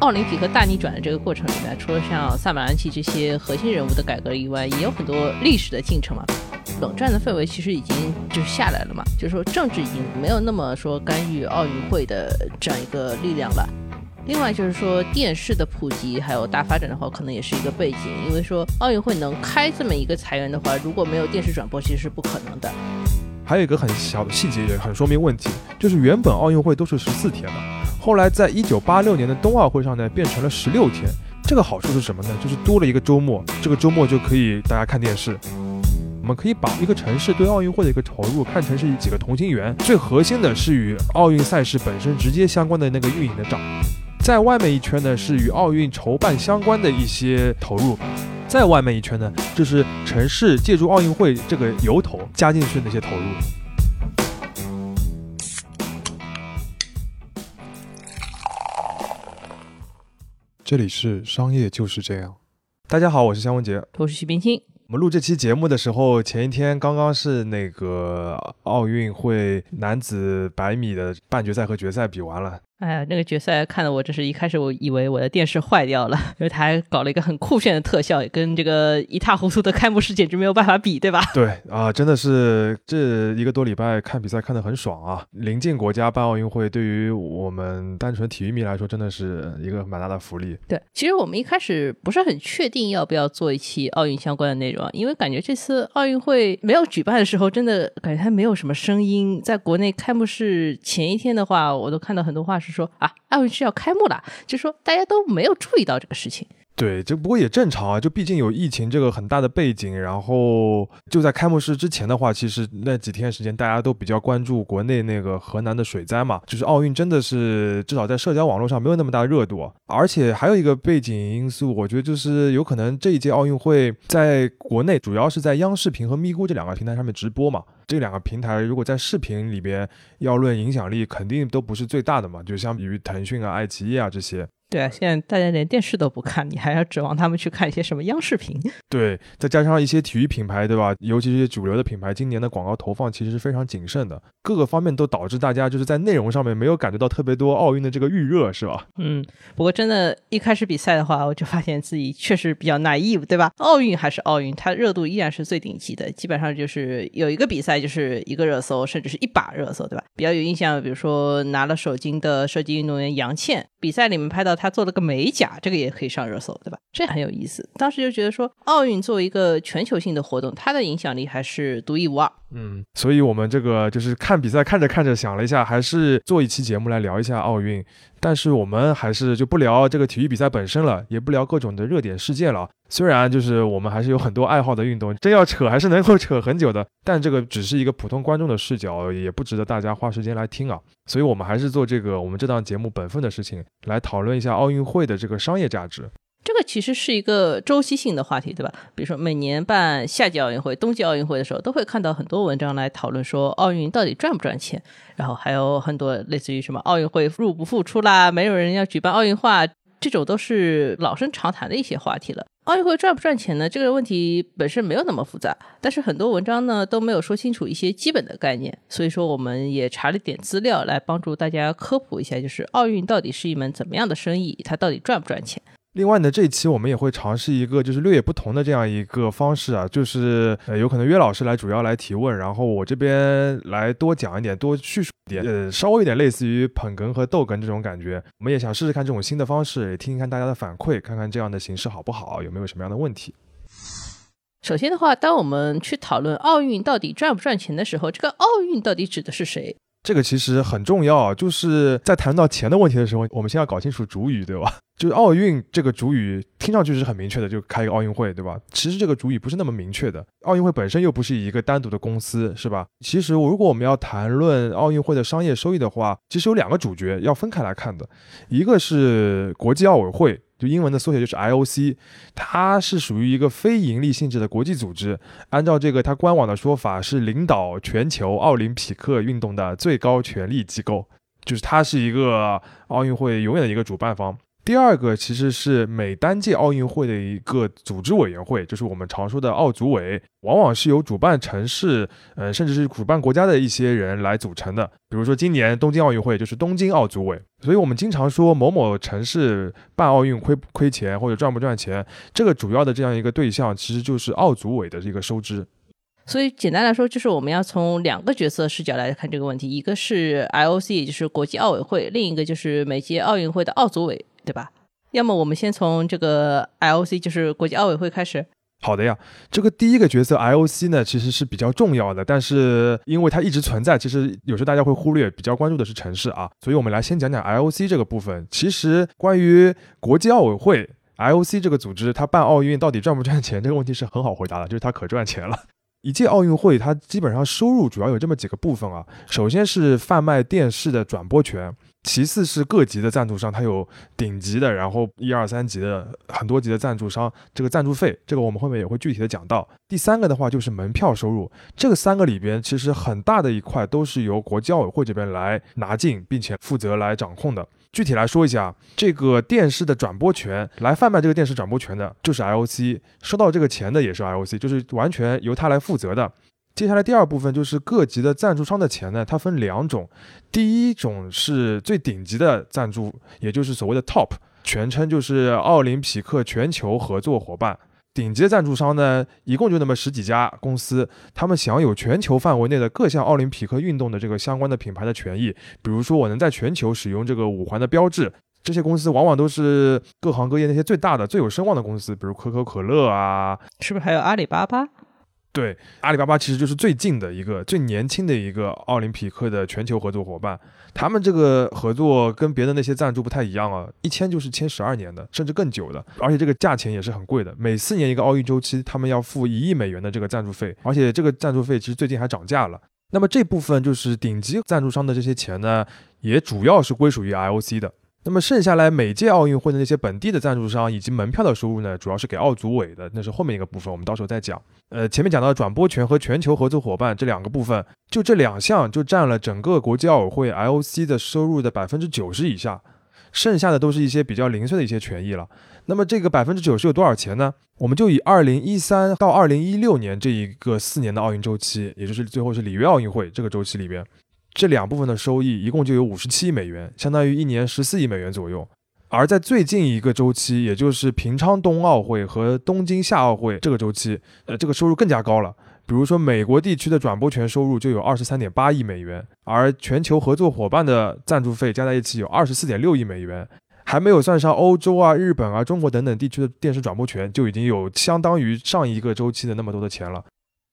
奥林匹克大逆转的这个过程里面，除了像萨马兰奇这些核心人物的改革以外，也有很多历史的进程嘛。冷战的氛围其实已经就下来了嘛，就是说政治已经没有那么说干预奥运会的这样一个力量了。另外就是说电视的普及还有大发展的话，可能也是一个背景，因为说奥运会能开这么一个裁员的话，如果没有电视转播，其实是不可能的。还有一个很小的细节也很说明问题，就是原本奥运会都是十四天的，后来在一九八六年的冬奥会上呢变成了十六天。这个好处是什么呢？就是多了一个周末，这个周末就可以大家看电视。我们可以把一个城市对奥运会的一个投入看成是几个同心圆，最核心的是与奥运赛事本身直接相关的那个运营的账，在外面一圈呢是与奥运筹办相关的一些投入。在外面一圈呢，就是城市借助奥运会这个由头加进去的那些投入。这里是商业就是这样。大家好，我是肖文杰，我是徐冰清。我们录这期节目的时候，前一天刚刚是那个奥运会男子百米的半决赛和决赛比完了。哎呀，那个决赛看的我真是一开始我以为我的电视坏掉了，因为他还搞了一个很酷炫的特效，跟这个一塌糊涂的开幕式简直没有办法比，对吧？对啊，真的是这一个多礼拜看比赛看得很爽啊！临近国家办奥运会，对于我们单纯体育迷来说，真的是一个蛮大的福利。对，其实我们一开始不是很确定要不要做一期奥运相关的内容，因为感觉这次奥运会没有举办的时候，真的感觉它没有什么声音。在国内开幕式前一天的话，我都看到很多话是。说啊，奥运是要开幕了，就说大家都没有注意到这个事情。对，这不过也正常啊，就毕竟有疫情这个很大的背景，然后就在开幕式之前的话，其实那几天时间大家都比较关注国内那个河南的水灾嘛，就是奥运真的是至少在社交网络上没有那么大热度，而且还有一个背景因素，我觉得就是有可能这一届奥运会在国内主要是在央视频和咪咕这两个平台上面直播嘛，这两个平台如果在视频里边要论影响力，肯定都不是最大的嘛，就相比于腾讯啊、爱奇艺啊这些。对啊，现在大家连电视都不看，你还要指望他们去看一些什么央视频？对，再加上一些体育品牌，对吧？尤其是主流的品牌，今年的广告投放其实是非常谨慎的，各个方面都导致大家就是在内容上面没有感觉到特别多奥运的这个预热，是吧？嗯，不过真的，一开始比赛的话，我就发现自己确实比较 naive，对吧？奥运还是奥运，它热度依然是最顶级的，基本上就是有一个比赛就是一个热搜，甚至是一把热搜，对吧？比较有印象，比如说拿了首金的射击运动员杨倩。比赛里面拍到他做了个美甲，这个也可以上热搜，对吧？这很有意思。当时就觉得说，奥运作为一个全球性的活动，它的影响力还是独一无二。嗯，所以我们这个就是看比赛看着看着，想了一下，还是做一期节目来聊一下奥运。但是我们还是就不聊这个体育比赛本身了，也不聊各种的热点事件了。虽然就是我们还是有很多爱好的运动，真要扯还是能够扯很久的。但这个只是一个普通观众的视角，也不值得大家花时间来听啊。所以我们还是做这个我们这档节目本分的事情，来讨论一下奥运会的这个商业价值。这个其实是一个周期性的话题，对吧？比如说每年办夏季奥运会、冬季奥运会的时候，都会看到很多文章来讨论说奥运到底赚不赚钱，然后还有很多类似于什么奥运会入不敷出啦，没有人要举办奥运化，这种都是老生常谈的一些话题了。奥运会赚不赚钱呢？这个问题本身没有那么复杂，但是很多文章呢都没有说清楚一些基本的概念，所以说我们也查了点资料来帮助大家科普一下，就是奥运到底是一门怎么样的生意，它到底赚不赚钱。另外呢，这一期我们也会尝试一个就是略有不同的这样一个方式啊，就是呃有可能约老师来主要来提问，然后我这边来多讲一点，多叙述一点，呃稍微有点类似于捧哏和逗哏这种感觉。我们也想试试看这种新的方式，也听听看大家的反馈，看看这样的形式好不好，有没有什么样的问题。首先的话，当我们去讨论奥运到底赚不赚钱的时候，这个奥运到底指的是谁？这个其实很重要，就是在谈到钱的问题的时候，我们先要搞清楚主语，对吧？就是奥运这个主语听上去是很明确的，就开一个奥运会，对吧？其实这个主语不是那么明确的，奥运会本身又不是一个单独的公司，是吧？其实如果我们要谈论奥运会的商业收益的话，其实有两个主角要分开来看的，一个是国际奥委会，就英文的缩写就是 IOC，它是属于一个非盈利性质的国际组织，按照这个它官网的说法是领导全球奥林匹克运动的最高权力机构，就是它是一个奥运会永远的一个主办方。第二个其实是每单届奥运会的一个组织委员会，就是我们常说的奥组委，往往是由主办城市，呃，甚至是主办国家的一些人来组成的。比如说今年东京奥运会就是东京奥组委，所以我们经常说某某城市办奥运亏不亏钱或者赚不赚钱，这个主要的这样一个对象其实就是奥组委的这个收支。所以简单来说，就是我们要从两个角色视角来看这个问题，一个是 IOC，也就是国际奥委会，另一个就是每届奥运会的奥组委。对吧？要么我们先从这个 IOC，就是国际奥委会开始。好的呀，这个第一个角色 IOC 呢，其实是比较重要的，但是因为它一直存在，其实有时候大家会忽略，比较关注的是城市啊。所以我们来先讲讲 IOC 这个部分。其实关于国际奥委会 IOC 这个组织，它办奥运到底赚不赚钱这个问题是很好回答的，就是它可赚钱了。一届奥运会它基本上收入主要有这么几个部分啊，首先是贩卖电视的转播权。其次是各级的赞助商，它有顶级的，然后一二三级的很多级的赞助商，这个赞助费，这个我们后面也会具体的讲到。第三个的话就是门票收入，这个三个里边其实很大的一块都是由国际奥委会这边来拿进，并且负责来掌控的。具体来说一下，这个电视的转播权来贩卖这个电视转播权的，就是 IOC，收到这个钱的也是 IOC，就是完全由他来负责的。接下来第二部分就是各级的赞助商的钱呢，它分两种，第一种是最顶级的赞助，也就是所谓的 top，全称就是奥林匹克全球合作伙伴。顶级的赞助商呢，一共就那么十几家公司，他们享有全球范围内的各项奥林匹克运动的这个相关的品牌的权益。比如说，我能在全球使用这个五环的标志，这些公司往往都是各行各业那些最大的、最有声望的公司，比如可口可乐啊，是不是还有阿里巴巴？对，阿里巴巴其实就是最近的一个、最年轻的一个奥林匹克的全球合作伙伴。他们这个合作跟别的那些赞助不太一样啊，一签就是签十二年的，甚至更久的，而且这个价钱也是很贵的。每四年一个奥运周期，他们要付一亿美元的这个赞助费，而且这个赞助费其实最近还涨价了。那么这部分就是顶级赞助商的这些钱呢，也主要是归属于 IOC 的。那么剩下来每届奥运会的那些本地的赞助商以及门票的收入呢，主要是给奥组委的，那是后面一个部分，我们到时候再讲。呃，前面讲到转播权和全球合作伙伴这两个部分，就这两项就占了整个国际奥委会 IOC 的收入的百分之九十以下，剩下的都是一些比较零碎的一些权益了。那么这个百分之九十有多少钱呢？我们就以二零一三到二零一六年这一个四年的奥运周期，也就是最后是里约奥运会这个周期里边。这两部分的收益一共就有五十七亿美元，相当于一年十四亿美元左右。而在最近一个周期，也就是平昌冬奥会和东京夏奥会这个周期，呃，这个收入更加高了。比如说，美国地区的转播权收入就有二十三点八亿美元，而全球合作伙伴的赞助费加在一起有二十四点六亿美元，还没有算上欧洲啊、日本啊、中国等等地区的电视转播权，就已经有相当于上一个周期的那么多的钱了。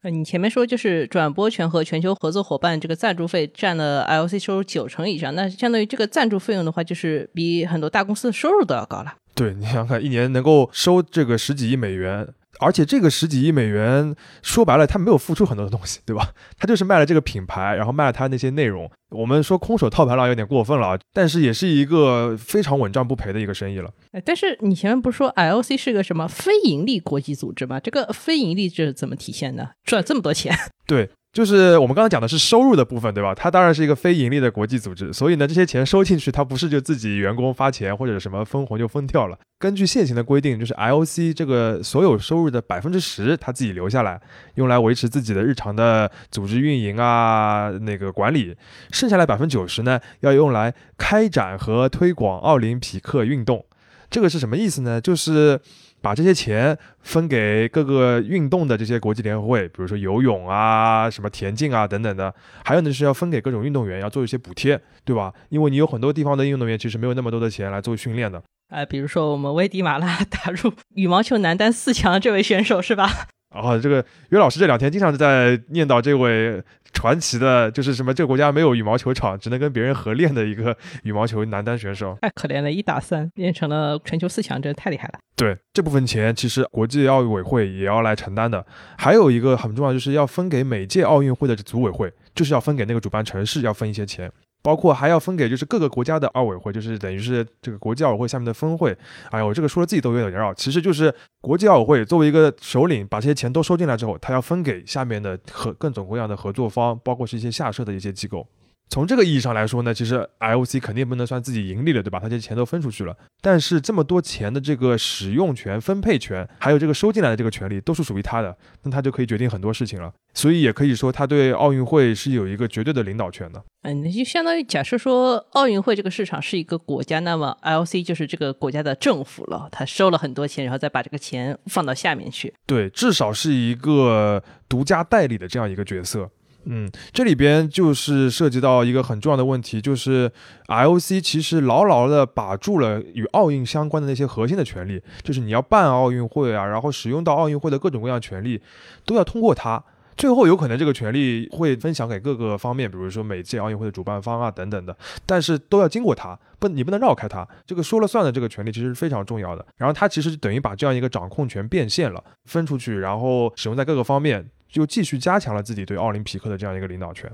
呃，你前面说就是转播权和全球合作伙伴这个赞助费占了 IOC 收入九成以上，那相当于这个赞助费用的话，就是比很多大公司的收入都要高了。对你想想看，一年能够收这个十几亿美元。而且这个十几亿美元，说白了，他没有付出很多的东西，对吧？他就是卖了这个品牌，然后卖了他那些内容。我们说空手套白狼有点过分了，但是也是一个非常稳赚不赔的一个生意了。哎，但是你前面不是说 IOC 是个什么非盈利国际组织吗？这个非盈利是怎么体现的？赚这么多钱？对。就是我们刚才讲的是收入的部分，对吧？它当然是一个非盈利的国际组织，所以呢，这些钱收进去，它不是就自己员工发钱或者什么分红就分掉了。根据现行的规定，就是 IOC 这个所有收入的百分之十，它自己留下来，用来维持自己的日常的组织运营啊，那个管理。剩下来百分之九十呢，要用来开展和推广奥林匹克运动。这个是什么意思呢？就是。把这些钱分给各个运动的这些国际联合会，比如说游泳啊、什么田径啊等等的，还有呢是要分给各种运动员，要做一些补贴，对吧？因为你有很多地方的运动员其实没有那么多的钱来做训练的。啊，比如说我们危地马拉 打入羽毛球男单四强的这位选手是吧？然后这个约老师这两天经常在念叨这位传奇的，就是什么这个国家没有羽毛球场，只能跟别人合练的一个羽毛球男单选手，太可怜了，一打三练成了全球四强，真的太厉害了。对这部分钱，其实国际奥委会也要来承担的。还有一个很重要，就是要分给每届奥运会的组委会，就是要分给那个主办城市要分一些钱。包括还要分给就是各个国家的奥委会，就是等于是这个国际奥委会下面的分会。哎呀，我这个说了自己都有点绕。其实就是国际奥委会作为一个首领，把这些钱都收进来之后，他要分给下面的和各种各样的合作方，包括是一些下设的一些机构。从这个意义上来说呢，其实 IOC 肯定不能算自己盈利了，对吧？他这钱都分出去了，但是这么多钱的这个使用权、分配权，还有这个收进来的这个权利，都是属于他的，那他就可以决定很多事情了。所以也可以说，他对奥运会是有一个绝对的领导权的。嗯，那就相当于假设说，奥运会这个市场是一个国家，那么 IOC 就是这个国家的政府了，他收了很多钱，然后再把这个钱放到下面去。对，至少是一个独家代理的这样一个角色。嗯，这里边就是涉及到一个很重要的问题，就是 IOC 其实牢牢的把住了与奥运相关的那些核心的权利，就是你要办奥运会啊，然后使用到奥运会的各种各样权利，都要通过它。最后有可能这个权利会分享给各个方面，比如说每届奥运会的主办方啊等等的，但是都要经过它，不，你不能绕开它。这个说了算的这个权利其实是非常重要的。然后它其实等于把这样一个掌控权变现了，分出去，然后使用在各个方面。就继续加强了自己对奥林匹克的这样一个领导权。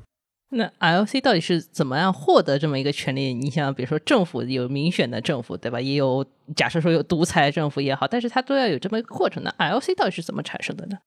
那 IOC 到底是怎么样获得这么一个权利？你想，比如说政府有民选的政府，对吧？也有假设说有独裁政府也好，但是它都要有这么一个过程。那 IOC 到底是怎么产生的呢？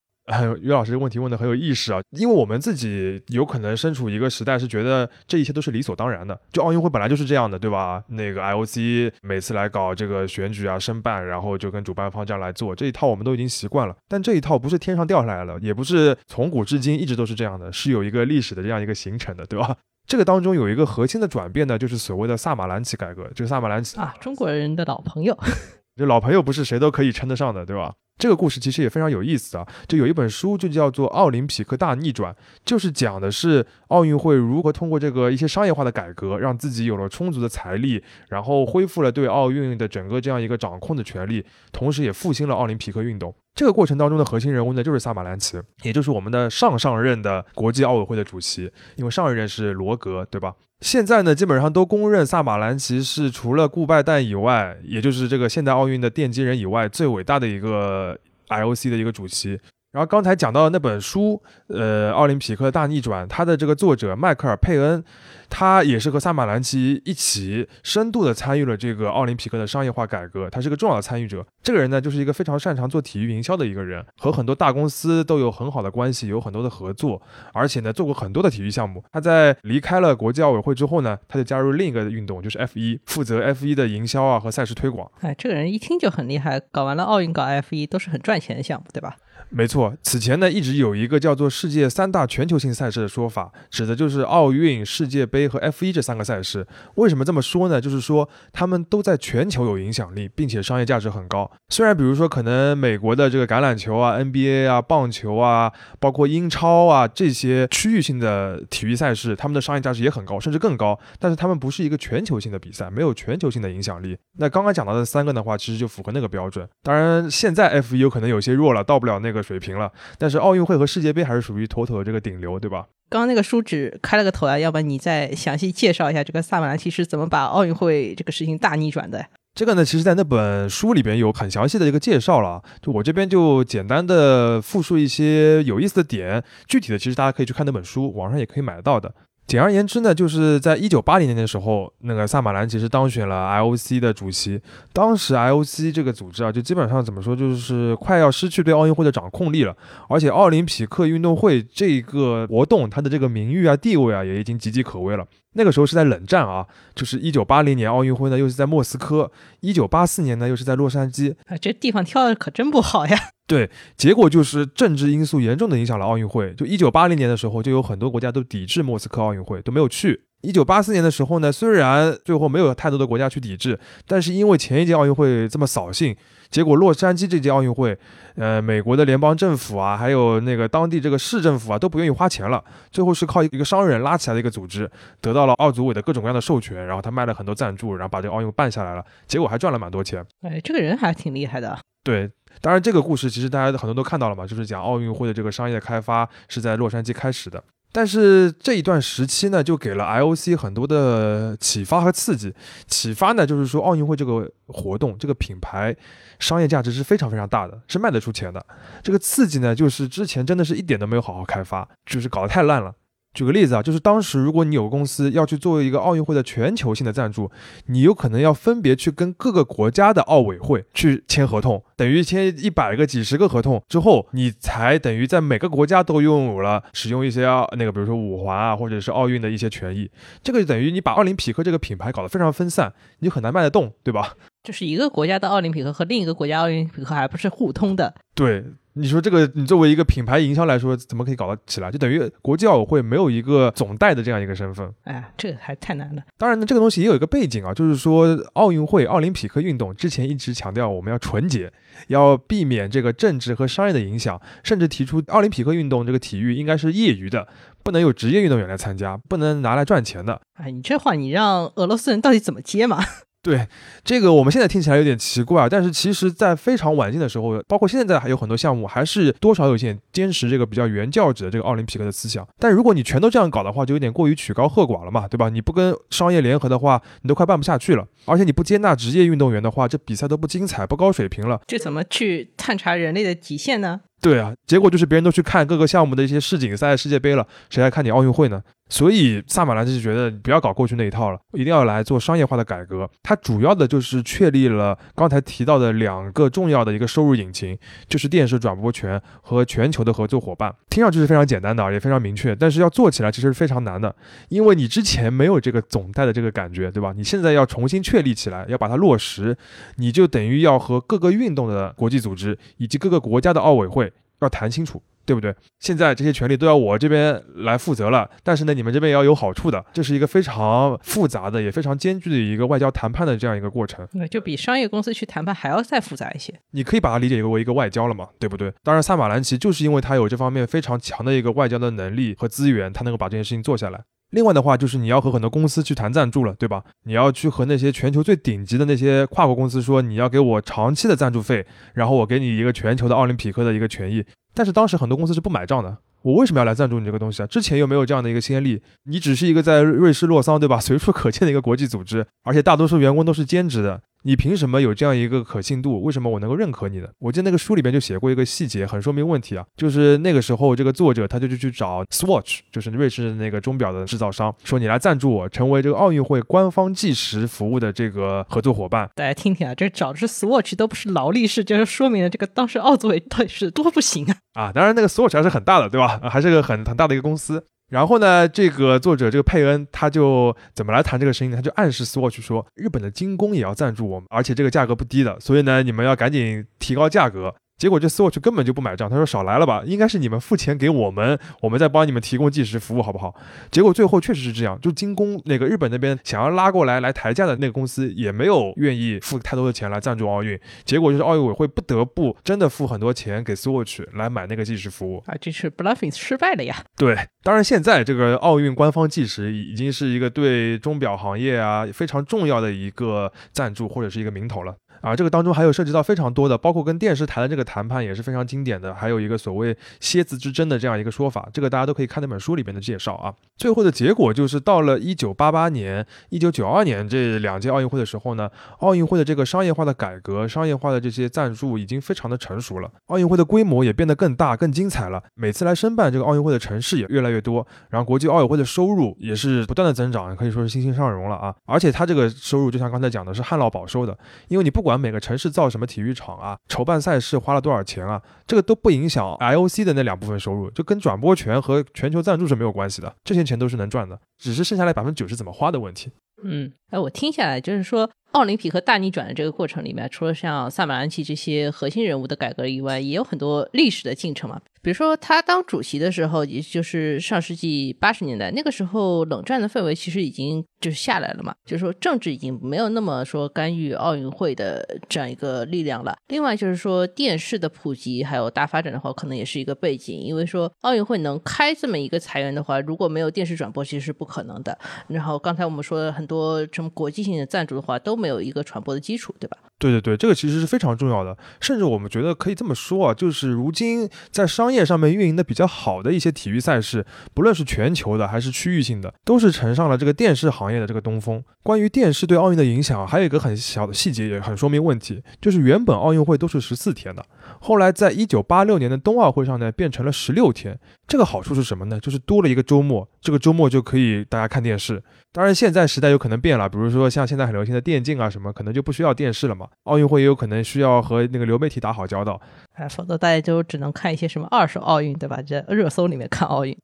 于老师这个问题问的很有意思啊，因为我们自己有可能身处一个时代，是觉得这一切都是理所当然的。就奥运会本来就是这样的，对吧？那个 IOC 每次来搞这个选举啊、申办，然后就跟主办方这样来做，这一套我们都已经习惯了。但这一套不是天上掉下来了，也不是从古至今一直都是这样的，是有一个历史的这样一个形成的，对吧？这个当中有一个核心的转变呢，就是所谓的萨马兰奇改革。这个萨马兰奇啊，中国人的老朋友，这老朋友不是谁都可以称得上的，对吧？这个故事其实也非常有意思啊，就有一本书就叫做《奥林匹克大逆转》，就是讲的是奥运会如何通过这个一些商业化的改革，让自己有了充足的财力，然后恢复了对奥运的整个这样一个掌控的权利，同时也复兴了奥林匹克运动。这个过程当中的核心人物呢，就是萨马兰奇，也就是我们的上上任的国际奥委会的主席，因为上一任是罗格，对吧？现在呢，基本上都公认萨马兰奇是除了顾拜旦以外，也就是这个现代奥运的奠基人以外，最伟大的一个 IOC 的一个主席。然后刚才讲到的那本书，呃，《奥林匹克大逆转》，它的这个作者迈克尔·佩恩。他也是和萨马兰奇一起深度的参与了这个奥林匹克的商业化改革，他是个重要的参与者。这个人呢，就是一个非常擅长做体育营销的一个人，和很多大公司都有很好的关系，有很多的合作，而且呢，做过很多的体育项目。他在离开了国际奥委会之后呢，他就加入另一个运动，就是 F 一，负责 F 一的营销啊和赛事推广。哎，这个人一听就很厉害，搞完了奥运，搞 F 一都是很赚钱的项目，对吧？没错，此前呢一直有一个叫做世界三大全球性赛事的说法，指的就是奥运、世界杯和 F1 这三个赛事。为什么这么说呢？就是说他们都在全球有影响力，并且商业价值很高。虽然比如说可能美国的这个橄榄球啊、NBA 啊、棒球啊，包括英超啊这些区域性的体育赛事，他们的商业价值也很高，甚至更高。但是他们不是一个全球性的比赛，没有全球性的影响力。那刚刚讲到的三个的话，其实就符合那个标准。当然，现在 F1 有可能有些弱了，到不了个。水平了，但是奥运会和世界杯还是属于妥妥的这个顶流，对吧？刚刚那个书只开了个头啊，要不然你再详细介绍一下这个萨马兰奇是怎么把奥运会这个事情大逆转的？这个呢，其实在那本书里边有很详细的一个介绍了，就我这边就简单的复述一些有意思的点，具体的其实大家可以去看那本书，网上也可以买得到的。简而言之呢，就是在一九八零年的时候，那个萨马兰其实当选了 IOC 的主席。当时 IOC 这个组织啊，就基本上怎么说，就是快要失去对奥运会的掌控力了。而且奥林匹克运动会这个活动，它的这个名誉啊、地位啊，也已经岌岌可危了。那个时候是在冷战啊，就是一九八零年奥运会呢，又是在莫斯科；一九八四年呢，又是在洛杉矶。啊，这地方挑的可真不好呀。对，结果就是政治因素严重的影响了奥运会。就一九八零年的时候，就有很多国家都抵制莫斯科奥运会，都没有去。一九八四年的时候呢，虽然最后没有太多的国家去抵制，但是因为前一届奥运会这么扫兴，结果洛杉矶这届奥运会，呃，美国的联邦政府啊，还有那个当地这个市政府啊，都不愿意花钱了。最后是靠一个商人拉起来的一个组织，得到了奥组委的各种各样的授权，然后他卖了很多赞助，然后把这个奥运办下来了，结果还赚了蛮多钱。哎，这个人还挺厉害的。对。当然，这个故事其实大家很多都看到了嘛，就是讲奥运会的这个商业开发是在洛杉矶开始的。但是这一段时期呢，就给了 IOC 很多的启发和刺激。启发呢，就是说奥运会这个活动、这个品牌商业价值是非常非常大的，是卖得出钱的。这个刺激呢，就是之前真的是一点都没有好好开发，就是搞得太烂了。举个例子啊，就是当时如果你有个公司要去做一个奥运会的全球性的赞助，你有可能要分别去跟各个国家的奥委会去签合同，等于签一百个、几十个合同之后，你才等于在每个国家都拥有了使用一些那个，比如说五环啊，或者是奥运的一些权益。这个就等于你把奥林匹克这个品牌搞得非常分散，你就很难卖得动，对吧？就是一个国家的奥林匹克和另一个国家奥林匹克还不是互通的。对。你说这个，你作为一个品牌营销来说，怎么可以搞得起来？就等于国际奥委会没有一个总代的这样一个身份。哎，这个还太难了。当然呢，这个东西也有一个背景啊，就是说奥运会、奥林匹克运动之前一直强调我们要纯洁，要避免这个政治和商业的影响，甚至提出奥林匹克运动这个体育应该是业余的，不能有职业运动员来参加，不能拿来赚钱的。哎，你这话你让俄罗斯人到底怎么接嘛？对这个，我们现在听起来有点奇怪，但是其实，在非常晚近的时候，包括现在还有很多项目，还是多少有些坚持这个比较原教旨的这个奥林匹克的思想。但如果你全都这样搞的话，就有点过于曲高和寡了嘛，对吧？你不跟商业联合的话，你都快办不下去了。而且你不接纳职业运动员的话，这比赛都不精彩，不高水平了。这怎么去探查人类的极限呢？对啊，结果就是别人都去看各个项目的一些世锦赛、世界杯了，谁还看你奥运会呢？所以萨马兰就觉得不要搞过去那一套了，一定要来做商业化的改革。它主要的就是确立了刚才提到的两个重要的一个收入引擎，就是电视转播权和全球的合作伙伴。听上去是非常简单的，也非常明确，但是要做起来其实是非常难的，因为你之前没有这个总代的这个感觉，对吧？你现在要重新确立起来，要把它落实，你就等于要和各个运动的国际组织以及各个国家的奥委会。要谈清楚，对不对？现在这些权利都要我这边来负责了，但是呢，你们这边也要有好处的，这是一个非常复杂的，也非常艰巨的一个外交谈判的这样一个过程。那就比商业公司去谈判还要再复杂一些。你可以把它理解为一个外交了嘛，对不对？当然，萨马兰奇就是因为他有这方面非常强的一个外交的能力和资源，他能够把这件事情做下来。另外的话，就是你要和很多公司去谈赞助了，对吧？你要去和那些全球最顶级的那些跨国公司说，你要给我长期的赞助费，然后我给你一个全球的奥林匹克的一个权益。但是当时很多公司是不买账的。我为什么要来赞助你这个东西啊？之前又没有这样的一个先例，你只是一个在瑞士洛桑，对吧？随处可见的一个国际组织，而且大多数员工都是兼职的。你凭什么有这样一个可信度？为什么我能够认可你呢？我记得那个书里边就写过一个细节，很说明问题啊。就是那个时候，这个作者他就去找 Swatch，就是瑞士的那个钟表的制造商，说你来赞助我，成为这个奥运会官方计时服务的这个合作伙伴。大家听听啊，这找的是 Swatch，都不是劳力士，就是说明了这个当时奥组委到底是多不行啊！啊，当然那个 Swatch 还是很大的，对吧？啊还是个很很大的一个公司。然后呢，这个作者这个佩恩他就怎么来谈这个生意呢？他就暗示 Swatch 说，日本的精工也要赞助我们，而且这个价格不低的，所以呢，你们要赶紧提高价格。结果这 Swatch 根本就不买账，他说少来了吧，应该是你们付钱给我们，我们再帮你们提供计时服务，好不好？结果最后确实是这样，就精工那个日本那边想要拉过来来抬价的那个公司，也没有愿意付太多的钱来赞助奥运。结果就是奥运委会不得不真的付很多钱给 Swatch 来买那个计时服务啊，这是 bluffing 失败了呀。对，当然现在这个奥运官方计时已经是一个对钟表行业啊非常重要的一个赞助或者是一个名头了。啊，这个当中还有涉及到非常多的，包括跟电视台的这个谈判也是非常经典的，还有一个所谓蝎子之争的这样一个说法，这个大家都可以看那本书里面的介绍啊。最后的结果就是到了一九八八年、一九九二年这两届奥运会的时候呢，奥运会的这个商业化的改革、商业化的这些赞助已经非常的成熟了，奥运会的规模也变得更大、更精彩了。每次来申办这个奥运会的城市也越来越多，然后国际奥委会的收入也是不断的增长，可以说是欣欣向荣了啊。而且它这个收入就像刚才讲的是旱涝保收的，因为你不管每个城市造什么体育场啊，筹办赛事花了多少钱啊，这个都不影响 IOC 的那两部分收入，就跟转播权和全球赞助是没有关系的，这些钱都是能赚的，只是剩下来百分之九十怎么花的问题。嗯，哎，我听下来就是说。奥林匹克大逆转的这个过程里面，除了像萨马兰奇这些核心人物的改革以外，也有很多历史的进程嘛。比如说他当主席的时候，也就是上世纪八十年代，那个时候冷战的氛围其实已经就是下来了嘛，就是说政治已经没有那么说干预奥运会的这样一个力量了。另外就是说电视的普及还有大发展的话，可能也是一个背景，因为说奥运会能开这么一个裁员的话，如果没有电视转播，其实是不可能的。然后刚才我们说的很多什么国际性的赞助的话，都没有一个传播的基础，对吧？对对对，这个其实是非常重要的，甚至我们觉得可以这么说啊，就是如今在商业上面运营的比较好的一些体育赛事，不论是全球的还是区域性的，都是乘上了这个电视行业的这个东风。关于电视对奥运的影响，还有一个很小的细节也很说明问题，就是原本奥运会都是十四天的，后来在一九八六年的冬奥会上呢变成了十六天，这个好处是什么呢？就是多了一个周末，这个周末就可以大家看电视。当然，现在时代有可能变了，比如说像现在很流行的电竞啊什么，可能就不需要电视了嘛。奥运会也有可能需要和那个流媒体打好交道，哎，否则大家就只能看一些什么二手奥运，对吧？在热搜里面看奥运。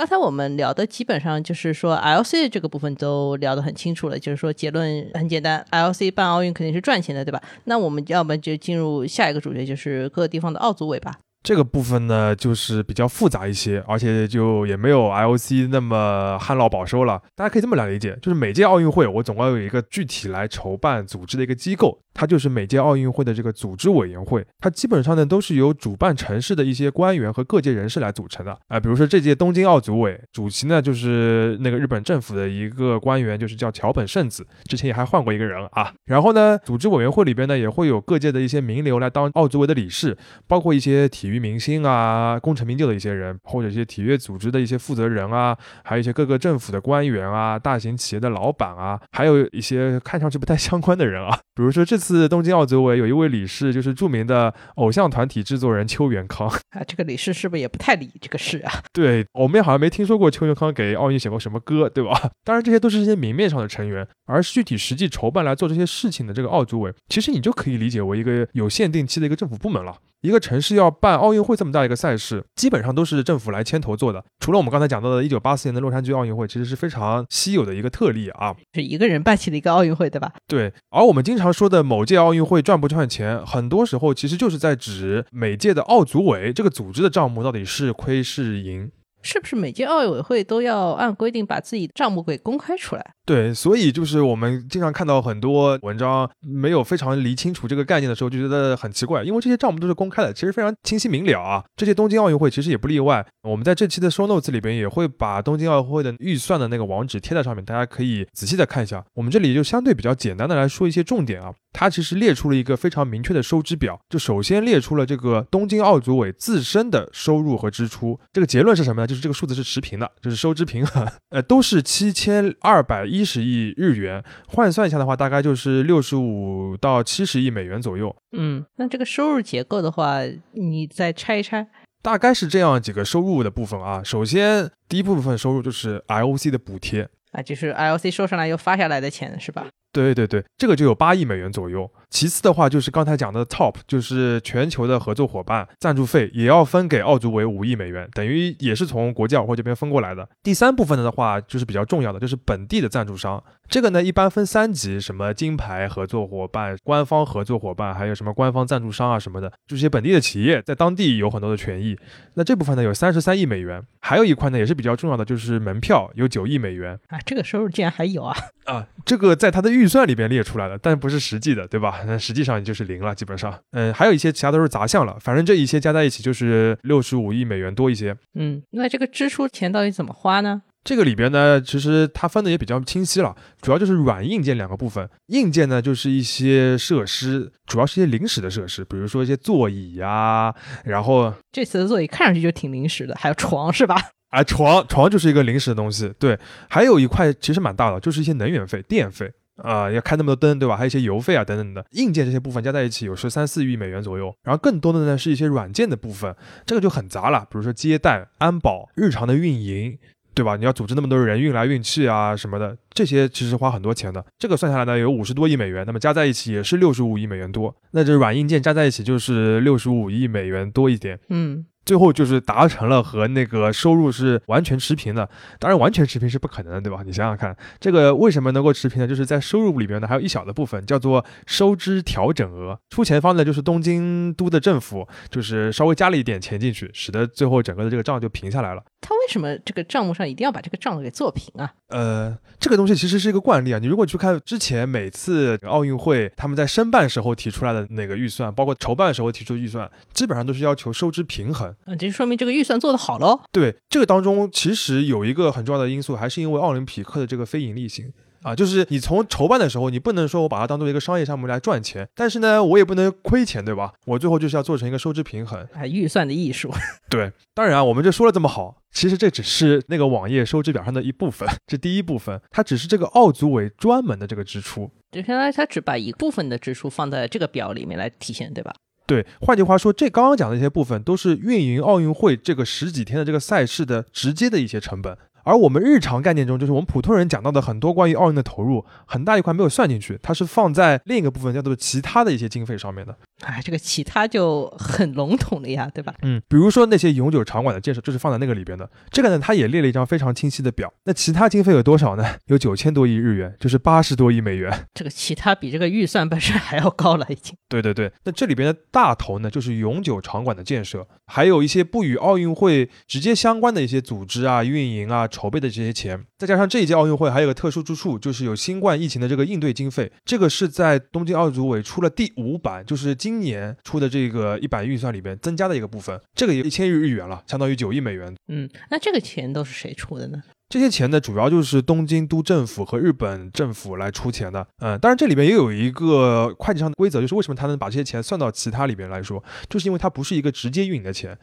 刚才我们聊的基本上就是说，L C 这个部分都聊得很清楚了，就是说结论很简单，L C 办奥运肯定是赚钱的，对吧？那我们要么就进入下一个主角，就是各个地方的奥组委吧。这个部分呢，就是比较复杂一些，而且就也没有 IOC 那么旱涝保收了。大家可以这么来理解，就是每届奥运会，我总共有一个具体来筹办组织的一个机构。它就是每届奥运会的这个组织委员会，它基本上呢都是由主办城市的一些官员和各界人士来组成的啊。比如说这届东京奥组委主席呢就是那个日本政府的一个官员，就是叫桥本圣子，之前也还换过一个人啊。然后呢，组织委员会里边呢也会有各界的一些名流来当奥组委的理事，包括一些体育明星啊、功成名就的一些人，或者一些体育组织的一些负责人啊，还有一些各个政府的官员啊、大型企业的老板啊，还有一些看上去不太相关的人啊，比如说这。次东京奥组委有一位理事，就是著名的偶像团体制作人邱元康 啊。这个理事是不是也不太理这个事啊？对我们也好像没听说过邱元康给奥运写过什么歌，对吧？当然这些都是一些明面上的成员，而具体实际筹办来做这些事情的这个奥组委，其实你就可以理解为一个有限定期的一个政府部门了。一个城市要办奥运会这么大一个赛事，基本上都是政府来牵头做的。除了我们刚才讲到的1984年的洛杉矶奥运会，其实是非常稀有的一个特例啊，是一个人办起了一个奥运会，对吧？对。而我们经常说的某届奥运会赚不赚钱，很多时候其实就是在指每届的奥组委这个组织的账目到底是亏是赢。是不是每届奥委会都要按规定把自己账目给公开出来？对，所以就是我们经常看到很多文章没有非常理清楚这个概念的时候，就觉得很奇怪，因为这些账目都是公开的，其实非常清晰明了啊。这些东京奥运会其实也不例外。我们在这期的 show notes 里边也会把东京奥运会的预算的那个网址贴在上面，大家可以仔细的看一下。我们这里就相对比较简单的来说一些重点啊。它其实列出了一个非常明确的收支表，就首先列出了这个东京奥组委自身的收入和支出。这个结论是什么呢？就是这个数字是持平的，就是收支平衡，呃，都是七千二百一十亿日元，换算一下的话，大概就是六十五到七十亿美元左右。嗯，那这个收入结构的话，你再拆一拆，大概是这样几个收入的部分啊。首先，第一部分收入就是 IOC 的补贴啊，就是 IOC 收上来又发下来的钱，是吧？对对对，这个就有八亿美元左右。其次的话，就是刚才讲的 Top，就是全球的合作伙伴赞助费也要分给奥组委五亿美元，等于也是从国际奥会这边分过来的。第三部分的话，就是比较重要的，就是本地的赞助商。这个呢，一般分三级，什么金牌合作伙伴、官方合作伙伴，还有什么官方赞助商啊什么的，就是些本地的企业在当地有很多的权益。那这部分呢，有三十三亿美元。还有一块呢，也是比较重要的，就是门票有九亿美元啊。这个收入竟然还有啊！啊，这个在他的预算里边列出来了，但不是实际的，对吧？那实际上就是零了，基本上。嗯，还有一些其他都是杂项了，反正这一些加在一起就是六十五亿美元多一些。嗯，那这个支出钱到底怎么花呢？这个里边呢，其实它分的也比较清晰了，主要就是软硬件两个部分。硬件呢，就是一些设施，主要是一些临时的设施，比如说一些座椅呀，然后这次的座椅看上去就挺临时的，还有床是吧？啊，床床就是一个临时的东西，对。还有一块其实蛮大的，就是一些能源费、电费啊，要开那么多灯，对吧？还有一些油费啊等等的。硬件这些部分加在一起有十三四亿美元左右，然后更多的呢是一些软件的部分，这个就很杂了，比如说接待、安保、日常的运营。对吧？你要组织那么多人运来运去啊什么的，这些其实花很多钱的。这个算下来呢，有五十多亿美元，那么加在一起也是六十五亿美元多。那这软硬件加在一起就是六十五亿美元多一点。嗯。最后就是达成了和那个收入是完全持平的，当然完全持平是不可能的，对吧？你想想看，这个为什么能够持平呢？就是在收入里边呢，还有一小的部分叫做收支调整额，出钱方呢就是东京都的政府，就是稍微加了一点钱进去，使得最后整个的这个账就平下来了。他为什么这个账目上一定要把这个账给做平啊？呃，这个东西其实是一个惯例啊。你如果去看之前每次奥运会他们在申办时候提出来的那个预算，包括筹办时候提出的预算，基本上都是要求收支平衡。嗯，这就说明这个预算做得好喽。对，这个当中其实有一个很重要的因素，还是因为奥林匹克的这个非盈利性。啊，就是你从筹办的时候，你不能说我把它当做一个商业项目来赚钱，但是呢，我也不能亏钱，对吧？我最后就是要做成一个收支平衡，啊，预算的艺术。对，当然啊，我们这说了这么好，其实这只是那个网页收支表上的一部分，这第一部分，它只是这个奥组委专门的这个支出，就相当于它只把一部分的支出放在这个表里面来体现，对吧？对，换句话说，这刚刚讲的一些部分都是运营奥运会这个十几天的这个赛事的直接的一些成本。而我们日常概念中，就是我们普通人讲到的很多关于奥运的投入，很大一块没有算进去，它是放在另一个部分叫做其他的一些经费上面的。哎，这个其他就很笼统了呀，对吧？嗯，比如说那些永久场馆的建设，就是放在那个里边的。这个呢，它也列了一张非常清晰的表。那其他经费有多少呢？有九千多亿日元，就是八十多亿美元。这个其他比这个预算本身还要高了，已经。对对对，那这里边的大头呢，就是永久场馆的建设，还有一些不与奥运会直接相关的一些组织啊、运营啊、筹备的这些钱。再加上这一届奥运会还有个特殊之处，就是有新冠疫情的这个应对经费，这个是在东京奥组委出了第五版，就是今年出的这个一版预算里边增加的一个部分，这个也一千亿日元了，相当于九亿美元。嗯，那这个钱都是谁出的呢？这些钱呢，主要就是东京都政府和日本政府来出钱的。嗯，当然这里边也有一个会计上的规则，就是为什么他能把这些钱算到其他里边来说，就是因为它不是一个直接运营的钱。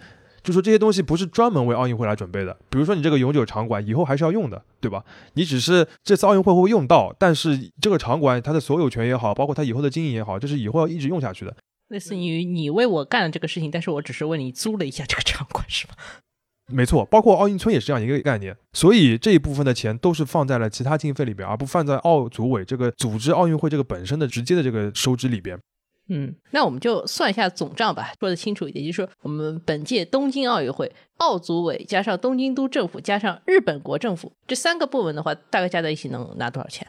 就说这些东西不是专门为奥运会来准备的，比如说你这个永久场馆以后还是要用的，对吧？你只是这次奥运会会用到，但是这个场馆它的所有权也好，包括它以后的经营也好，这是以后要一直用下去的。类似于你为我干了这个事情，但是我只是为你租了一下这个场馆，是吗？没错，包括奥运村也是这样一个概念。所以这一部分的钱都是放在了其他经费里边，而不放在奥组委这个组织奥运会这个本身的直接的这个收支里边。嗯，那我们就算一下总账吧，说的清楚一点，就是说我们本届东京奥运会，奥组委加上东京都政府加上日本国政府这三个部门的话，大概加在一起能拿多少钱？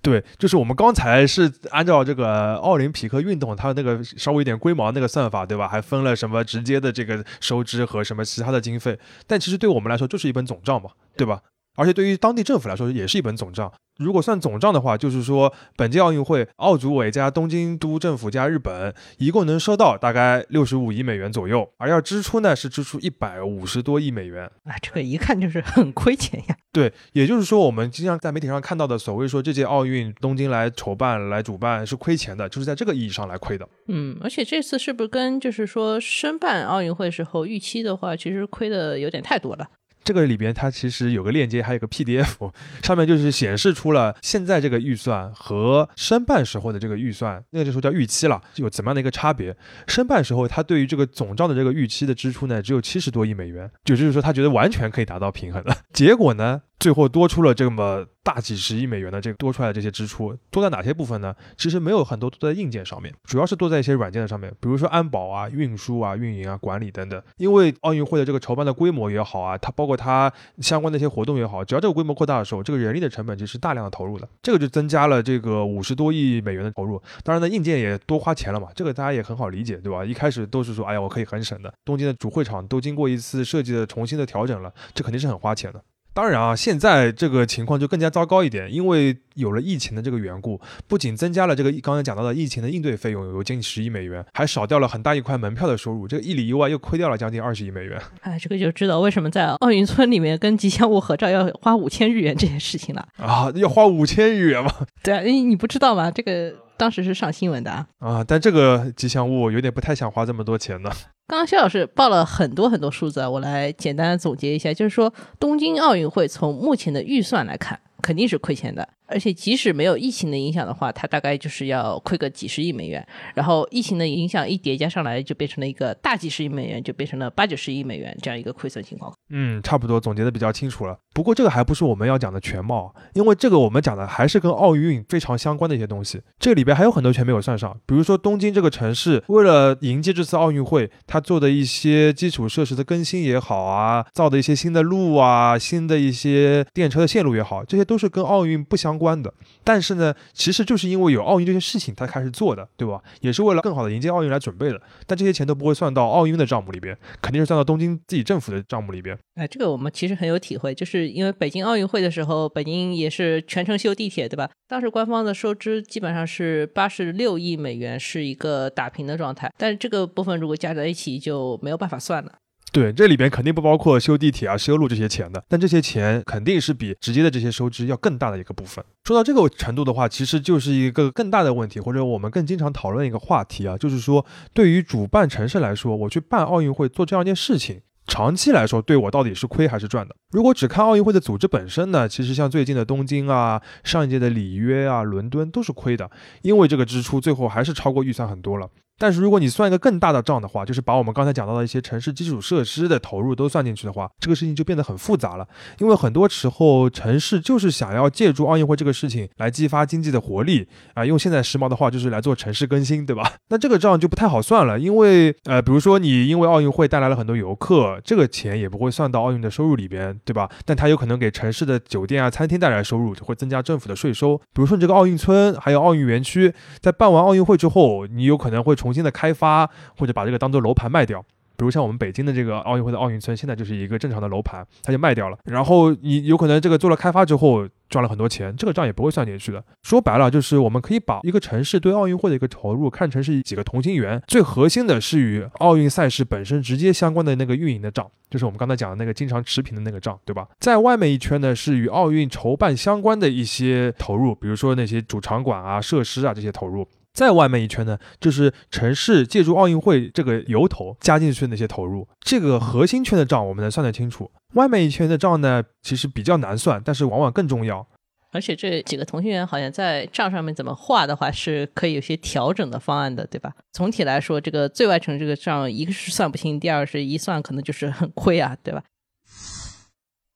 对，就是我们刚才是按照这个奥林匹克运动它那个稍微有点规模那个算法，对吧？还分了什么直接的这个收支和什么其他的经费，但其实对我们来说就是一本总账嘛，对吧？而且对于当地政府来说也是一本总账。如果算总账的话，就是说本届奥运会，奥组委加东京都政府加日本，一共能收到大概六十五亿美元左右，而要支出呢是支出一百五十多亿美元。啊，这个一看就是很亏钱呀。对，也就是说我们经常在媒体上看到的所谓说这届奥运东京来筹办、来主办是亏钱的，就是在这个意义上来亏的。嗯，而且这次是不是跟就是说申办奥运会时候预期的话，其实亏的有点太多了。这个里边它其实有个链接，还有个 PDF，上面就是显示出了现在这个预算和申办时候的这个预算，那个时候叫预期了，有怎么样的一个差别？申办时候，他对于这个总账的这个预期的支出呢，只有七十多亿美元，就就是说他觉得完全可以达到平衡的。结果呢？最后多出了这么大几十亿美元的这个多出来的这些支出，多在哪些部分呢？其实没有很多多在硬件上面，主要是多在一些软件的上面，比如说安保啊、运输啊、运营啊、管理等等。因为奥运会的这个筹办的规模也好啊，它包括它相关的一些活动也好，只要这个规模扩大的时候，这个人力的成本其实大量的投入的，这个就增加了这个五十多亿美元的投入。当然呢，硬件也多花钱了嘛，这个大家也很好理解，对吧？一开始都是说，哎呀，我可以很省的。东京的主会场都经过一次设计的重新的调整了，这肯定是很花钱的。当然啊，现在这个情况就更加糟糕一点，因为有了疫情的这个缘故，不仅增加了这个刚才讲到的疫情的应对费用有近十亿美元，还少掉了很大一块门票的收入，这个一里一外又亏掉了将近二十亿美元。哎，这个就知道为什么在奥运村里面跟吉祥物合照要花五千日元这件事情了啊！要花五千日元吗？对啊，你你不知道吗？这个当时是上新闻的啊。啊，但这个吉祥物有点不太想花这么多钱呢。刚刚肖老师报了很多很多数字啊，我来简单总结一下，就是说东京奥运会从目前的预算来看，肯定是亏钱的。而且即使没有疫情的影响的话，它大概就是要亏个几十亿美元。然后疫情的影响一叠加上来，就变成了一个大几十亿美元，就变成了八九十亿美元这样一个亏损情况。嗯，差不多总结的比较清楚了。不过这个还不是我们要讲的全貌，因为这个我们讲的还是跟奥运非常相关的一些东西。这里边还有很多钱没有算上，比如说东京这个城市为了迎接这次奥运会，它做的一些基础设施的更新也好啊，造的一些新的路啊，新的一些电车的线路也好，这些都是跟奥运不相。关的，但是呢，其实就是因为有奥运这些事情，他开始做的，对吧？也是为了更好的迎接奥运来准备的。但这些钱都不会算到奥运的账目里边，肯定是算到东京自己政府的账目里边。哎，这个我们其实很有体会，就是因为北京奥运会的时候，北京也是全程修地铁，对吧？当时官方的收支基本上是八十六亿美元，是一个打平的状态。但是这个部分如果加在一起，就没有办法算了。对，这里边肯定不包括修地铁啊、修路这些钱的，但这些钱肯定是比直接的这些收支要更大的一个部分。说到这个程度的话，其实就是一个更大的问题，或者我们更经常讨论一个话题啊，就是说对于主办城市来说，我去办奥运会做这样一件事情，长期来说对我到底是亏还是赚的？如果只看奥运会的组织本身呢，其实像最近的东京啊、上一届的里约啊、伦敦都是亏的，因为这个支出最后还是超过预算很多了。但是如果你算一个更大的账的话，就是把我们刚才讲到的一些城市基础设施的投入都算进去的话，这个事情就变得很复杂了。因为很多时候城市就是想要借助奥运会这个事情来激发经济的活力 啊，用现在时髦的话就是来做城市更新，对吧？那这个账就不太好算了，因为呃，比如说你因为奥运会带来了很多游客，这个钱也不会算到奥运的收入里边，对吧？但它有可能给城市的酒店啊、餐厅带来收入就，会增加政府的税收。比如说你这个奥运村还有奥运园区，在办完奥运会之后，你有可能会从重新的开发，或者把这个当做楼盘卖掉。比如像我们北京的这个奥运会的奥运村，现在就是一个正常的楼盘，它就卖掉了。然后你有可能这个做了开发之后赚了很多钱，这个账也不会算进去的。说白了，就是我们可以把一个城市对奥运会的一个投入看成是几个同心圆，最核心的是与奥运赛事本身直接相关的那个运营的账，就是我们刚才讲的那个经常持平的那个账，对吧？在外面一圈呢，是与奥运筹办相关的一些投入，比如说那些主场馆啊、设施啊这些投入。再外面一圈呢，就是城市借助奥运会这个由头加进去的那些投入，这个核心圈的账我们能算得清楚。外面一圈的账呢，其实比较难算，但是往往更重要。而且这几个同心圆好像在账上面怎么画的话，是可以有些调整的方案的，对吧？总体来说，这个最外层这个账，一个是算不清，第二是一算可能就是很亏啊，对吧？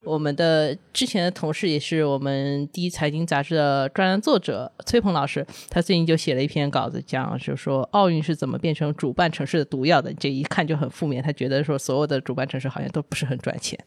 我们的之前的同事也是我们第一财经杂志的专栏作者崔鹏老师，他最近就写了一篇稿子，讲就是说奥运是怎么变成主办城市的毒药的。这一看就很负面，他觉得说所有的主办城市好像都不是很赚钱。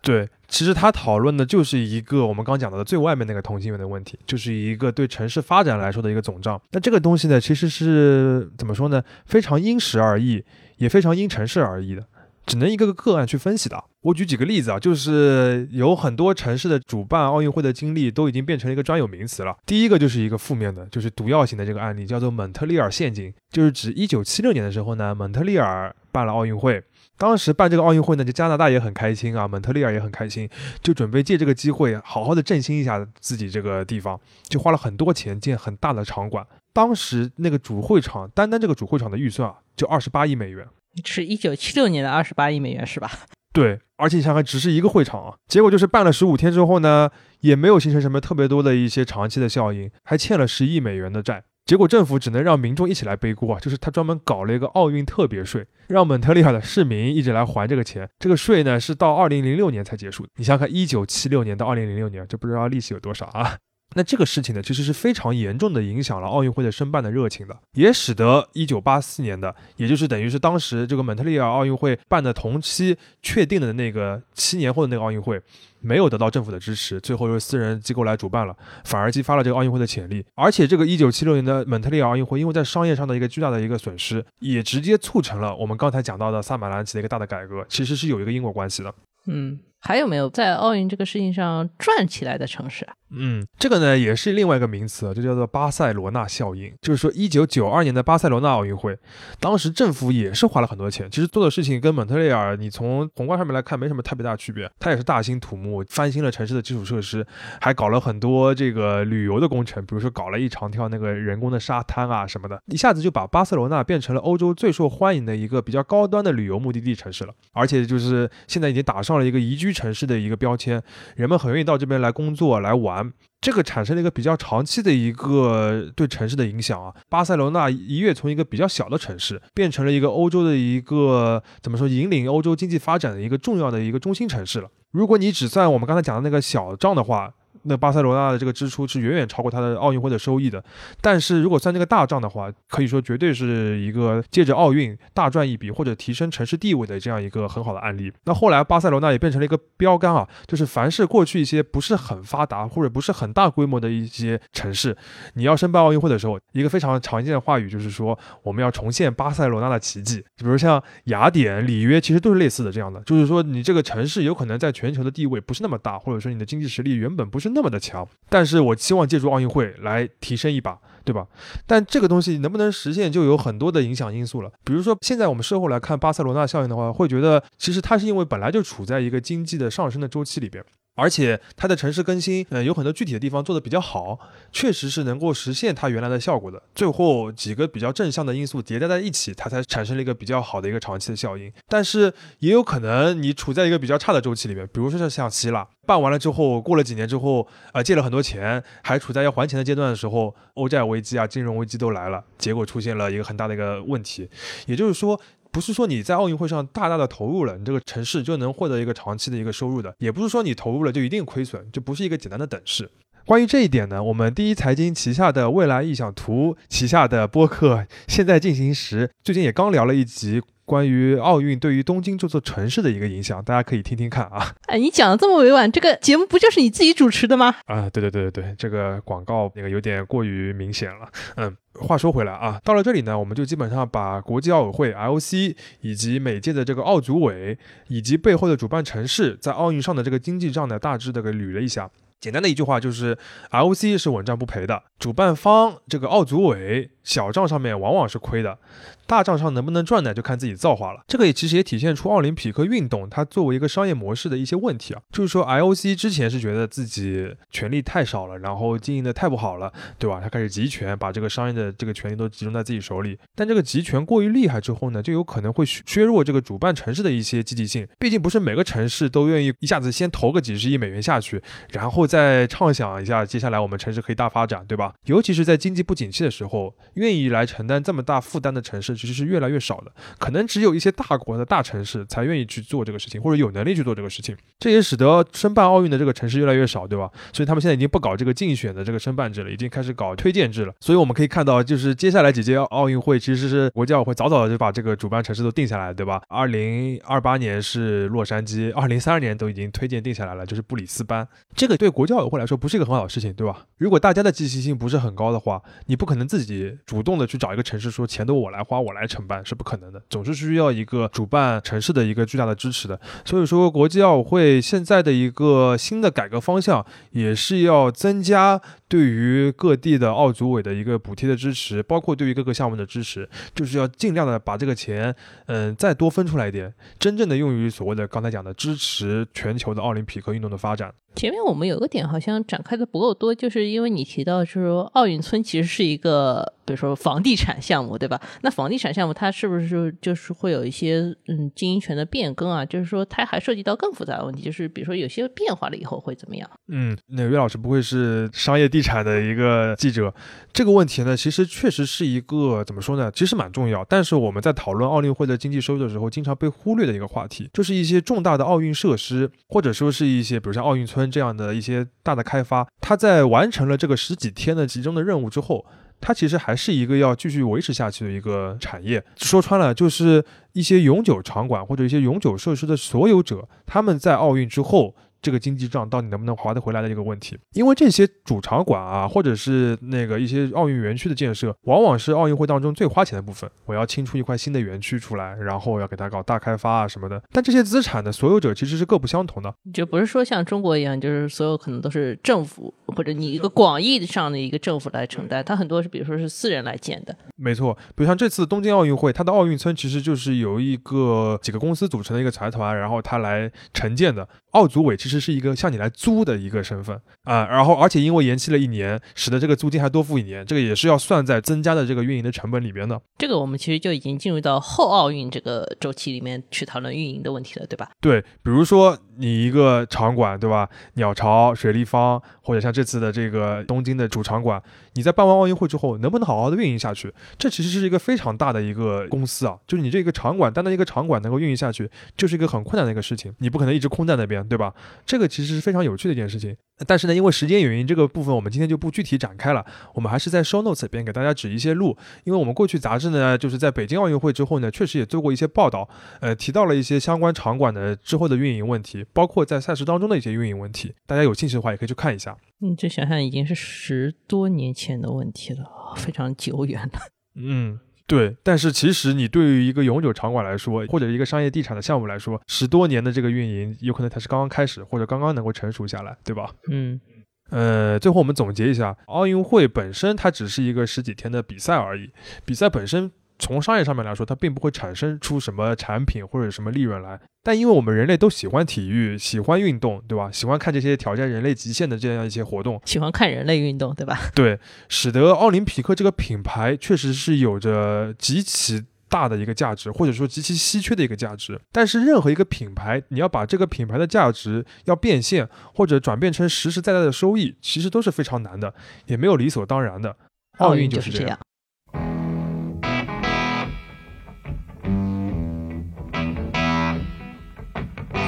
对，其实他讨论的就是一个我们刚讲到的最外面那个同心圆的问题，就是一个对城市发展来说的一个总账。那这个东西呢，其实是怎么说呢？非常因时而异，也非常因城市而异的。只能一个个个案去分析的。我举几个例子啊，就是有很多城市的主办奥运会的经历都已经变成了一个专有名词了。第一个就是一个负面的，就是毒药型的这个案例，叫做蒙特利尔陷阱，就是指一九七六年的时候呢，蒙特利尔办了奥运会，当时办这个奥运会呢，就加拿大也很开心啊，蒙特利尔也很开心，就准备借这个机会好好的振兴一下自己这个地方，就花了很多钱建很大的场馆。当时那个主会场，单单这个主会场的预算啊，就二十八亿美元。是一九七六年的二十八亿美元是吧？对，而且你想想，只是一个会场啊，结果就是办了十五天之后呢，也没有形成什么特别多的一些长期的效应，还欠了十亿美元的债。结果政府只能让民众一起来背锅啊，就是他专门搞了一个奥运特别税，让蒙特利尔的市民一直来还这个钱。这个税呢是到二零零六年才结束。你想想看，一九七六年到二零零六年，这不知道利息有多少啊？那这个事情呢，其实是非常严重的影响了奥运会的申办的热情的，也使得一九八四年的，也就是等于是当时这个蒙特利尔奥运会办的同期确定的那个七年后的那个奥运会，没有得到政府的支持，最后由私人机构来主办了，反而激发了这个奥运会的潜力。而且这个一九七六年的蒙特利尔奥运会，因为在商业上的一个巨大的一个损失，也直接促成了我们刚才讲到的萨马兰奇的一个大的改革，其实是有一个因果关系的。嗯，还有没有在奥运这个事情上转起来的城市？嗯，这个呢也是另外一个名词，就叫做巴塞罗那效应。就是说，一九九二年的巴塞罗那奥运会，当时政府也是花了很多钱，其实做的事情跟蒙特利尔，你从宏观上面来看没什么特别大的区别。它也是大兴土木，翻新了城市的基础设施，还搞了很多这个旅游的工程，比如说搞了一长条那个人工的沙滩啊什么的，一下子就把巴塞罗那变成了欧洲最受欢迎的一个比较高端的旅游目的地城市了。而且就是现在已经打上了一个宜居城市的一个标签，人们很愿意到这边来工作来玩。这个产生了一个比较长期的一个对城市的影响啊。巴塞罗那一跃从一个比较小的城市，变成了一个欧洲的一个怎么说，引领欧洲经济发展的一个重要的一个中心城市了。如果你只算我们刚才讲的那个小账的话，那巴塞罗那的这个支出是远远超过它的奥运会的收益的，但是如果算这个大账的话，可以说绝对是一个借着奥运大赚一笔或者提升城市地位的这样一个很好的案例。那后来巴塞罗那也变成了一个标杆啊，就是凡是过去一些不是很发达或者不是很大规模的一些城市，你要申办奥运会的时候，一个非常常见的话语就是说我们要重现巴塞罗那的奇迹。比如像雅典、里约，其实都是类似的这样的，就是说你这个城市有可能在全球的地位不是那么大，或者说你的经济实力原本不是。那么的强，但是我希望借助奥运会来提升一把，对吧？但这个东西能不能实现，就有很多的影响因素了。比如说，现在我们事后来看巴塞罗那效应的话，会觉得其实它是因为本来就处在一个经济的上升的周期里边，而且它的城市更新，嗯，有很多具体的地方做的比较好，确实是能够实现它原来的效果的。最后几个比较正向的因素叠加在一起，它才产生了一个比较好的一个长期的效应。但是也有可能你处在一个比较差的周期里面，比如说像像希腊办完了之后，过了几年之后，呃，借了很多钱，还处在要还钱的阶段的时候，欧债危机啊、金融危机都来了，结果出现了一个很大的一个问题。也就是说。不是说你在奥运会上大大的投入了，你这个城市就能获得一个长期的一个收入的，也不是说你投入了就一定亏损，就不是一个简单的等式。关于这一点呢，我们第一财经旗下的未来意想图旗下的播客现在进行时，最近也刚聊了一集。关于奥运对于东京这座城市的一个影响，大家可以听听看啊。哎，你讲的这么委婉，这个节目不就是你自己主持的吗？啊，对对对对对，这个广告那个有点过于明显了。嗯，话说回来啊，到了这里呢，我们就基本上把国际奥委会 （IOC） 以及每届的这个奥组委以及背后的主办城市在奥运上的这个经济账呢，大致的给捋了一下。简单的一句话就是，IOC 是稳赚不赔的，主办方这个奥组委小账上面往往是亏的。大账上能不能赚呢？就看自己造化了。这个也其实也体现出奥林匹克运动它作为一个商业模式的一些问题啊。就是说，IOC 之前是觉得自己权力太少了，然后经营的太不好了，对吧？他开始集权，把这个商业的这个权利都集中在自己手里。但这个集权过于厉害之后呢，就有可能会削弱这个主办城市的一些积极性。毕竟不是每个城市都愿意一下子先投个几十亿美元下去，然后再再畅想一下接下来我们城市可以大发展，对吧？尤其是在经济不景气的时候，愿意来承担这么大负担的城市。其实是越来越少的，可能只有一些大国的大城市才愿意去做这个事情，或者有能力去做这个事情。这也使得申办奥运的这个城市越来越少，对吧？所以他们现在已经不搞这个竞选的这个申办制了，已经开始搞推荐制了。所以我们可以看到，就是接下来几届奥运会，其实是国际奥会早早的就把这个主办城市都定下来，对吧？二零二八年是洛杉矶，二零三二年都已经推荐定下来了，就是布里斯班。这个对国际奥委会来说不是一个很好的事情，对吧？如果大家的积极性不是很高的话，你不可能自己主动的去找一个城市说钱都我来花，我来承办，是不？可能的，总是需要一个主办城市的一个巨大的支持的。所以说，国际奥委会现在的一个新的改革方向，也是要增加对于各地的奥组委的一个补贴的支持，包括对于各个项目的支持，就是要尽量的把这个钱，嗯，再多分出来一点，真正的用于所谓的刚才讲的支持全球的奥林匹克运动的发展。前面我们有个点好像展开的不够多，就是因为你提到，就是说奥运村其实是一个，比如说房地产项目，对吧？那房地产项目它是不是就是会有一些嗯经营权的变更啊？就是说它还涉及到更复杂的问题，就是比如说有些变化了以后会怎么样？嗯，那岳老师不会是商业地产的一个记者？这个问题呢，其实确实是一个怎么说呢？其实蛮重要，但是我们在讨论奥运会的经济收入的时候，经常被忽略的一个话题，就是一些重大的奥运设施，或者说是一些比如像奥运村。这样的一些大的开发，它在完成了这个十几天的集中的任务之后，它其实还是一个要继续维持下去的一个产业。说穿了，就是一些永久场馆或者一些永久设施的所有者，他们在奥运之后。这个经济账到底能不能划得回来的一个问题，因为这些主场馆啊，或者是那个一些奥运园区的建设，往往是奥运会当中最花钱的部分。我要清出一块新的园区出来，然后要给它搞大开发啊什么的。但这些资产的所有者其实是各不相同的，就不是说像中国一样，就是所有可能都是政府或者你一个广义上的一个政府来承担，它很多是比如说是私人来建的。没错，比如像这次东京奥运会，它的奥运村其实就是由一个几个公司组成的一个财团，然后它来承建的。奥组委其实是一个向你来租的一个身份啊，然后而且因为延期了一年，使得这个租金还多付一年，这个也是要算在增加的这个运营的成本里边的。这个我们其实就已经进入到后奥运这个周期里面去讨论运营的问题了，对吧？对，比如说你一个场馆，对吧？鸟巢、水立方，或者像这次的这个东京的主场馆，你在办完奥运会之后，能不能好好的运营下去？这其实是一个非常大的一个公司啊，就是你这个场馆，单单一个场馆能够运营下去，就是一个很困难的一个事情，你不可能一直空在那边。对吧？这个其实是非常有趣的一件事情。但是呢，因为时间原因，这个部分我们今天就不具体展开了。我们还是在 show notes 里边给大家指一些路。因为我们过去杂志呢，就是在北京奥运会之后呢，确实也做过一些报道，呃，提到了一些相关场馆的之后的运营问题，包括在赛事当中的一些运营问题。大家有兴趣的话，也可以去看一下。嗯，这想想已经是十多年前的问题了，非常久远了。嗯。对，但是其实你对于一个永久场馆来说，或者一个商业地产的项目来说，十多年的这个运营，有可能才是刚刚开始，或者刚刚能够成熟下来，对吧？嗯，呃，最后我们总结一下，奥运会本身它只是一个十几天的比赛而已，比赛本身。从商业上面来说，它并不会产生出什么产品或者什么利润来。但因为我们人类都喜欢体育，喜欢运动，对吧？喜欢看这些挑战人类极限的这样一些活动，喜欢看人类运动，对吧？对，使得奥林匹克这个品牌确实是有着极其大的一个价值，或者说极其稀缺的一个价值。但是任何一个品牌，你要把这个品牌的价值要变现或者转变成实实在在的收益，其实都是非常难的，也没有理所当然的。奥运就是这样。